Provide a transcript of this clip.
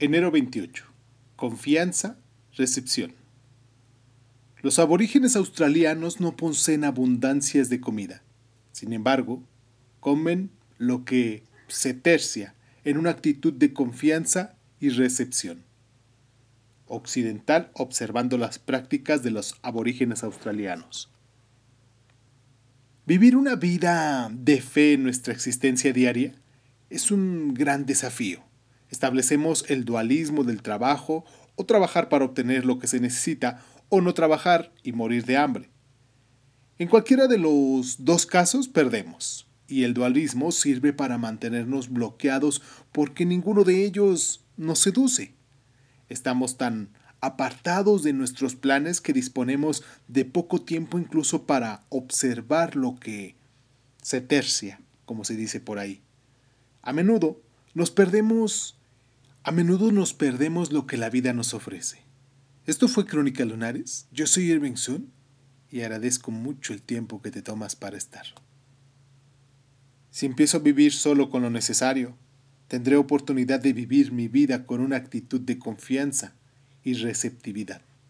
Enero 28. Confianza, recepción. Los aborígenes australianos no poseen abundancias de comida. Sin embargo, comen lo que se tercia en una actitud de confianza y recepción. Occidental observando las prácticas de los aborígenes australianos. Vivir una vida de fe en nuestra existencia diaria es un gran desafío. Establecemos el dualismo del trabajo o trabajar para obtener lo que se necesita o no trabajar y morir de hambre. En cualquiera de los dos casos perdemos, y el dualismo sirve para mantenernos bloqueados porque ninguno de ellos nos seduce. Estamos tan apartados de nuestros planes que disponemos de poco tiempo incluso para observar lo que se tercia, como se dice por ahí. A menudo nos perdemos, a menudo nos perdemos lo que la vida nos ofrece. Esto fue Crónica Lunares. Yo soy Irving Sun y agradezco mucho el tiempo que te tomas para estar. Si empiezo a vivir solo con lo necesario, tendré oportunidad de vivir mi vida con una actitud de confianza y receptividad.